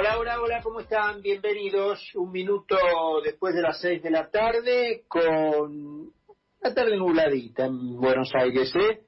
Hola, hola, hola, ¿cómo están? Bienvenidos. Un minuto después de las seis de la tarde con la tarde nubladita en Buenos Aires, ¿eh?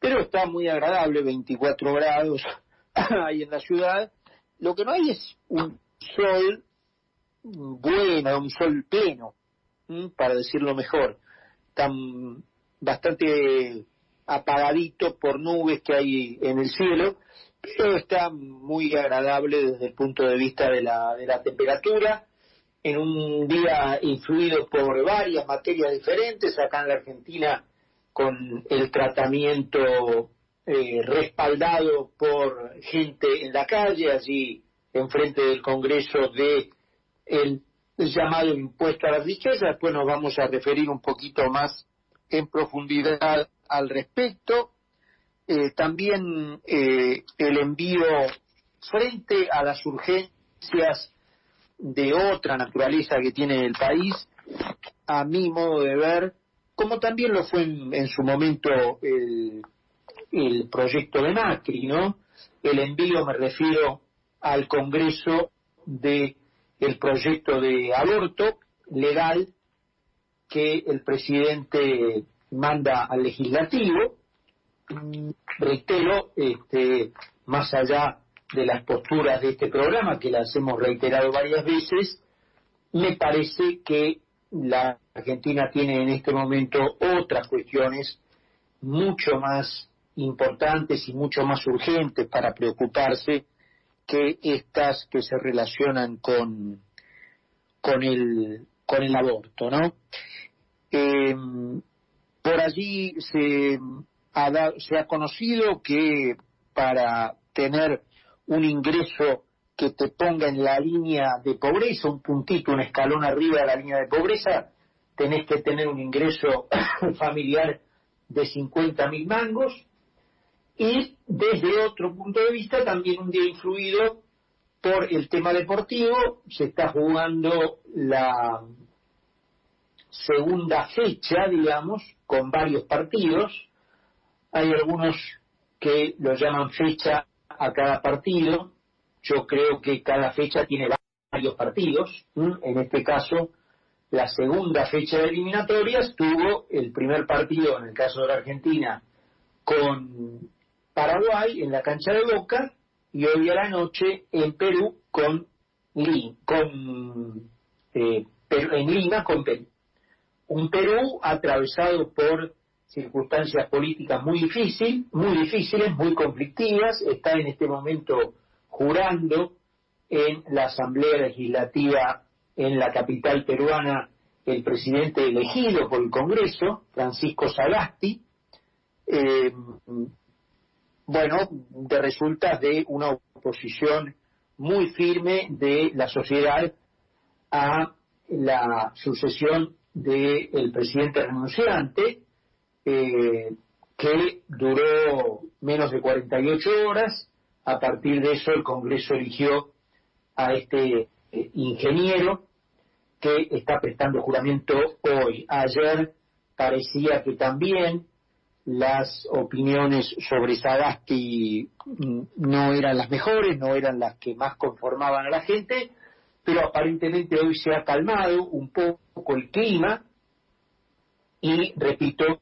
Pero está muy agradable, 24 grados ahí en la ciudad. Lo que no hay es un sol bueno, un sol pleno, para decirlo mejor. Tan bastante apagadito por nubes que hay en el cielo, pero está muy agradable desde el punto de vista de la, de la temperatura, en un día influido por varias materias diferentes, acá en la Argentina con el tratamiento eh, respaldado por gente en la calle, allí enfrente del Congreso de el llamado impuesto a las riquezas, después nos vamos a referir un poquito más en profundidad al respecto. Eh, también eh, el envío frente a las urgencias de otra naturaleza que tiene el país, a mi modo de ver, como también lo fue en, su momento el, el proyecto de Macri, ¿no? El envío me refiero al Congreso de el proyecto de aborto legal que el presidente manda al legislativo. Reitero, este, más allá de las posturas de este programa, que las hemos reiterado varias veces, me parece que la Argentina tiene en este momento otras cuestiones mucho más importantes y mucho más urgentes para preocuparse que estas que se relacionan con, con, el, con el aborto, ¿no? Eh, por allí se ha, se ha conocido que para tener un ingreso que te ponga en la línea de pobreza, un puntito, un escalón arriba de la línea de pobreza, tenés que tener un ingreso familiar de 50 mil mangos, y desde otro punto de vista también un día influido por el tema deportivo, se está jugando la segunda fecha, digamos, con varios partidos. Hay algunos que lo llaman fecha a cada partido. Yo creo que cada fecha tiene varios partidos. En este caso, la segunda fecha de eliminatorias tuvo el primer partido, en el caso de la Argentina, con Paraguay en la cancha de Boca y hoy a la noche en Perú con, con eh, Lima con Perú. Un Perú atravesado por circunstancias políticas muy difíciles, muy difíciles, muy conflictivas, está en este momento jurando en la Asamblea Legislativa en la capital peruana el presidente elegido por el Congreso, Francisco Sagasti, eh, bueno, de resultas de una oposición muy firme de la sociedad a la sucesión del presidente renunciante, eh, que duró menos de 48 horas. A partir de eso, el Congreso eligió a este eh, ingeniero que está prestando juramento hoy. Ayer parecía que también las opiniones sobre Sagasti mm, no eran las mejores, no eran las que más conformaban a la gente, pero aparentemente hoy se ha calmado un poco el clima y, repito,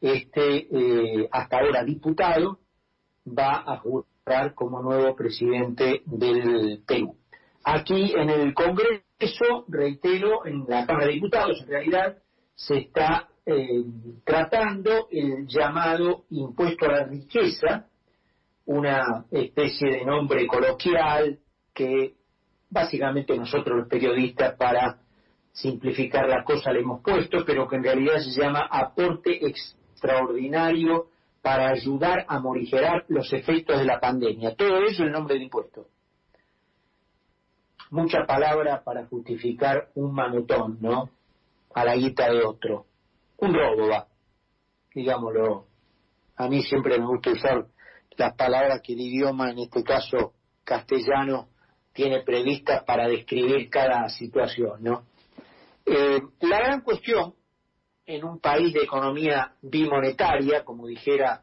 este eh, hasta ahora diputado va a jurar como nuevo presidente del Perú. Aquí en el Congreso, reitero, en la Cámara de Diputados, en realidad, se está eh, tratando el llamado impuesto a la riqueza, una especie de nombre coloquial que básicamente nosotros los periodistas para simplificar la cosa le hemos puesto, pero que en realidad se llama aporte extraordinario para ayudar a morigerar los efectos de la pandemia. Todo eso es el nombre del impuesto. Mucha palabra para justificar un manotón, ¿no? A la guita de otro un robo va, digámoslo. A mí siempre me gusta usar las palabras que el idioma, en este caso castellano, tiene previstas para describir cada situación, ¿no? Eh, la gran cuestión en un país de economía bimonetaria, como dijera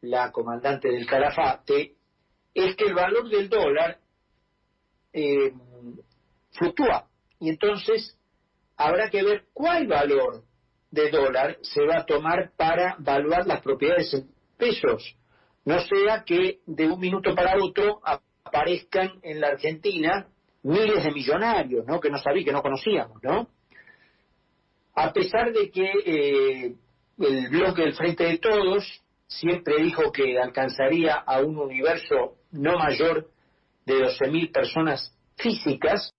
la comandante del Calafate, es que el valor del dólar eh, fluctúa. Y entonces habrá que ver cuál valor de dólar se va a tomar para evaluar las propiedades en pesos. No sea que de un minuto para otro aparezcan en la Argentina miles de millonarios, ¿no? Que no sabía, que no conocíamos, ¿no? A pesar de que eh, el bloque del Frente de Todos siempre dijo que alcanzaría a un universo no mayor de 12.000 personas físicas,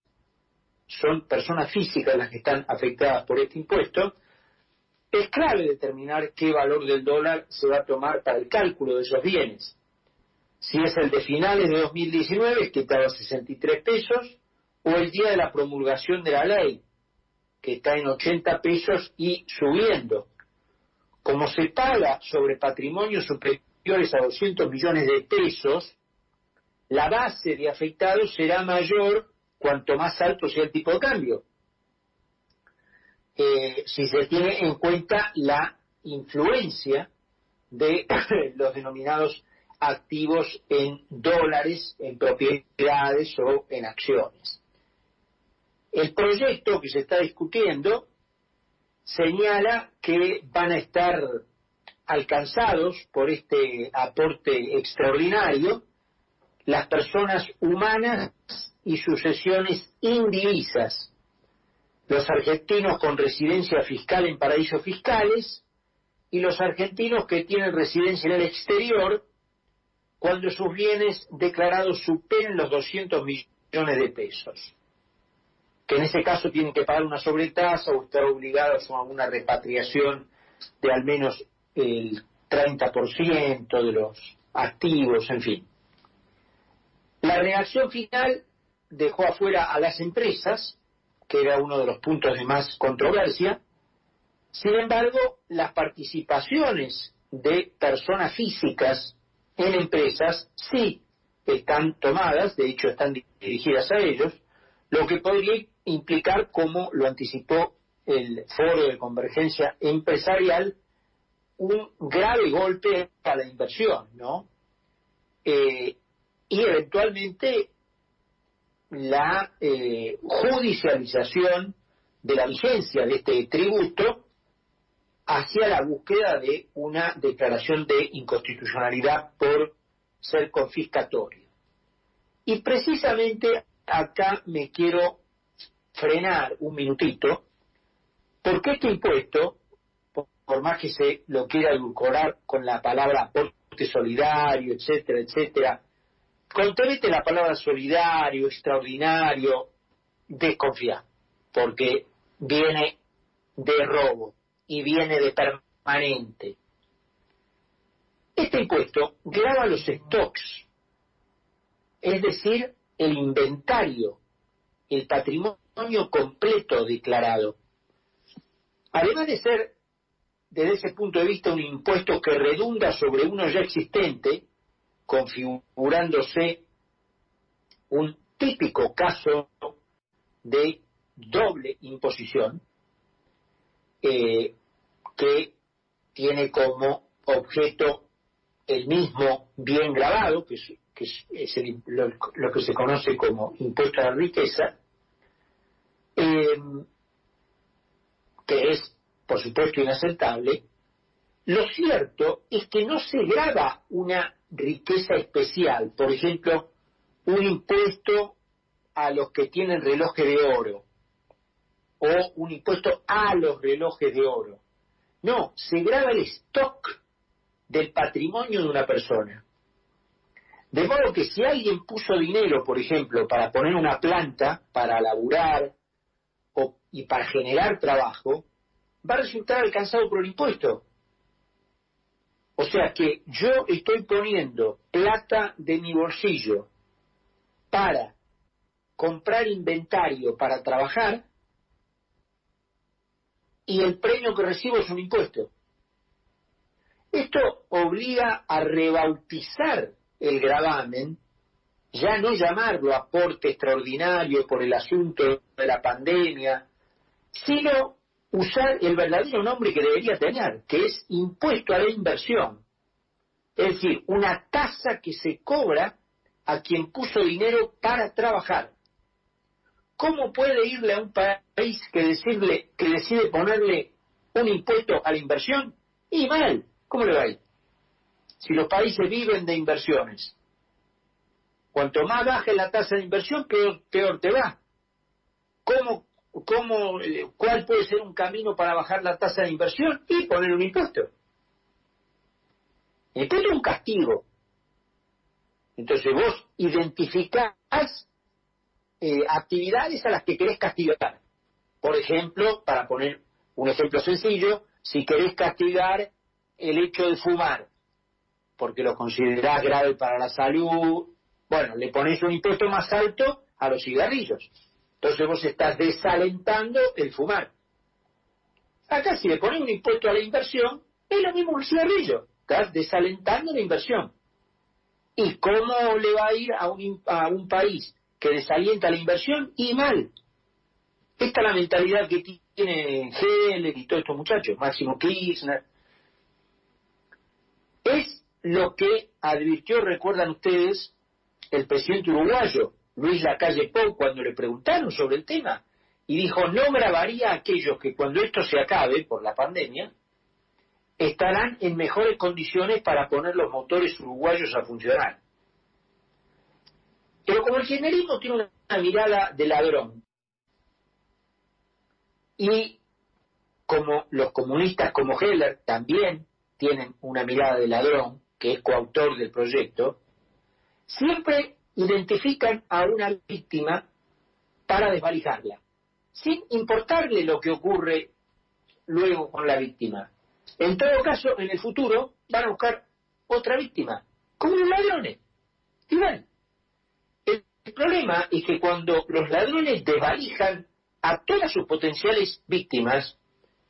son personas físicas las que están afectadas por este impuesto, es clave determinar qué valor del dólar se va a tomar para el cálculo de esos bienes. Si es el de finales de 2019, que estaba a 63 pesos, o el día de la promulgación de la ley, que está en 80 pesos y subiendo. Como se paga sobre patrimonios superiores a 200 millones de pesos, la base de afectados será mayor cuanto más alto sea el tipo de cambio. Eh, si se tiene en cuenta la influencia de los denominados activos en dólares, en propiedades o en acciones. El proyecto que se está discutiendo señala que van a estar alcanzados por este aporte extraordinario las personas humanas y sucesiones indivisas, los argentinos con residencia fiscal en paraísos fiscales y los argentinos que tienen residencia en el exterior cuando sus bienes declarados superen los 200 millones de pesos que en ese caso tienen que pagar una sobretasa o estar obligados a una repatriación de al menos el 30% de los activos, en fin. La reacción final dejó afuera a las empresas, que era uno de los puntos de más controversia. Sin embargo, las participaciones de personas físicas en empresas sí están tomadas, de hecho están dirigidas a ellos, lo que podría implicar, como lo anticipó el Foro de Convergencia Empresarial, un grave golpe a la inversión, ¿no? Eh, y eventualmente la eh, judicialización de la vigencia de este tributo hacia la búsqueda de una declaración de inconstitucionalidad por ser confiscatorio. Y precisamente acá me quiero frenar un minutito, porque este impuesto, por, más que se lo quiera edulcorar con la palabra aporte solidario, etcétera, etcétera, contenete la palabra solidario, extraordinario, desconfía, porque viene de robo y viene de permanente. Este impuesto graba los stocks, es decir, el inventario, el patrimonio completo declarado. Además de ser, desde ese punto de vista, un impuesto que redunda sobre uno ya existente, configurándose un típico caso de doble imposición, eh, que tiene como objeto el mismo bien grabado, que es que es, lo, que se conoce como impuesto a la riqueza, em, que es, por supuesto, inaceptable, lo cierto es que no se graba una riqueza especial, por ejemplo, un impuesto a los que tienen relojes de oro, o un impuesto a los relojes de oro. No, se graba el stock del patrimonio de una persona. De modo que si alguien puso dinero, por ejemplo, para poner una planta, para laburar y para generar trabajo, va a resultar alcanzado por el impuesto. O sea que yo estoy poniendo plata de mi bolsillo para comprar inventario para trabajar y el premio que recibo es un impuesto. Esto obliga a rebautizar el gravamen, ya no llamarlo aporte extraordinario por el asunto de la pandemia, sino usar el verdadero nombre que debería tener, que es impuesto a la inversión. Es decir, una tasa que se cobra a quien puso dinero para trabajar. ¿cómo puede irle a un país que, decirle, que decide ponerle un impuesto a la inversión? Y mal, ¿cómo le va a ir? Si los países viven de inversiones, cuanto más baje la tasa de inversión, peor, peor te va. ¿Cómo, cómo, eh, ¿Cuál puede ser un camino para bajar la tasa de inversión? Y poner un impuesto. Impuesto es un castigo. Entonces vos identificás eh, actividades a las que querés castigar. Por ejemplo, para poner un ejemplo sencillo, si querés castigar el hecho de fumar, porque lo considerás grave para la salud, bueno, le pones un impuesto más alto a los cigarrillos. Entonces vos estás desalentando el fumar. Acá si le pones un impuesto a la inversión, es lo mismo el cigarrillo. Estás desalentando la inversión. ¿Y cómo le va a ir a un, a un país que desalienta la inversión? Y mal. Esta es la mentalidad que tiene Heller y todos estos muchachos, Máximo Kirchner. Es lo que advirtió, recuerdan ustedes, el presidente uruguayo, Luis Lacalle Pou, cuando le preguntaron sobre el tema, y dijo, no grabaría a aquellos que cuando esto se acabe por la pandemia, estarán en mejores condiciones para poner los motores uruguayos a funcionar. Pero como el kirchnerismo tiene una mirada de ladrón, y como los comunistas como Heller también tienen una mirada de ladrón, que es coautor del proyecto, siempre identifican a una víctima para desvalijarla, sin importarle lo que ocurre luego con la víctima. En todo caso, en el futuro van a buscar otra víctima, como los ladrones. Igual. El, el problema es que cuando los ladrones desvalijan a todas sus potenciales víctimas,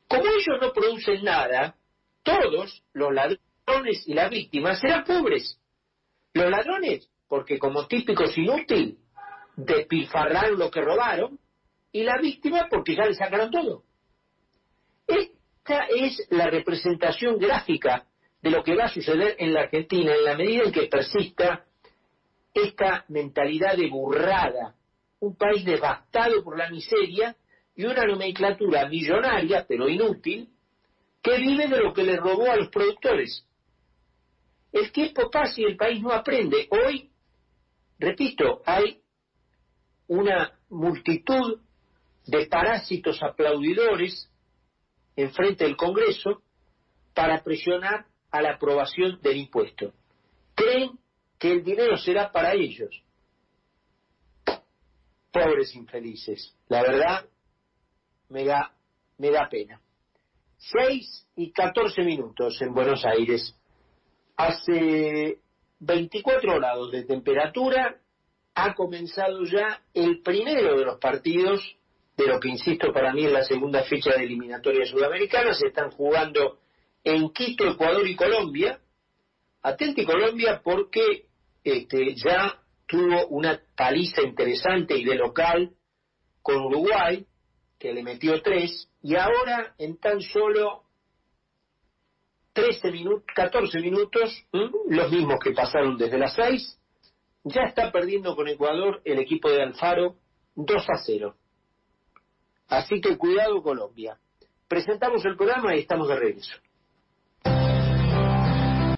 como ellos no producen nada, todos los ladrones y las víctimas serán pobres. Los ladrones, porque como típicos inútil, despilfarraron lo que robaron, y la víctima porque ya le sacaron todo. Esta es la representación gráfica de lo que va a suceder en la Argentina en la medida en que persista esta mentalidad de burrada, un país devastado por la miseria y una nomenclatura millonaria, pero inútil, que vive de lo que le robó a los productores. El tiempo pasa y el país no aprende. Hoy, repito, hay una multitud de parásitos aplaudidores enfrente del Congreso para presionar a la aprobación del impuesto. Creen que el dinero será para ellos. Pobres infelices. La verdad, me da, me da pena. Seis y catorce minutos en Buenos Aires hace 24 grados de temperatura, ha comenzado ya el primero de los partidos de lo que, insisto, para mí es la segunda fecha de eliminatoria sudamericana. Se están jugando en Quito, Ecuador y Colombia. Atenti Colombia porque este, ya tuvo una paliza interesante y de local con Uruguay, que le metió tres, y ahora en tan solo 13 minutos, 14 minutos, los mismos que pasaron desde las 6, ya está perdiendo con Ecuador el equipo de Alfaro 2 a 0. Así que cuidado Colombia. Presentamos el programa y estamos de regreso.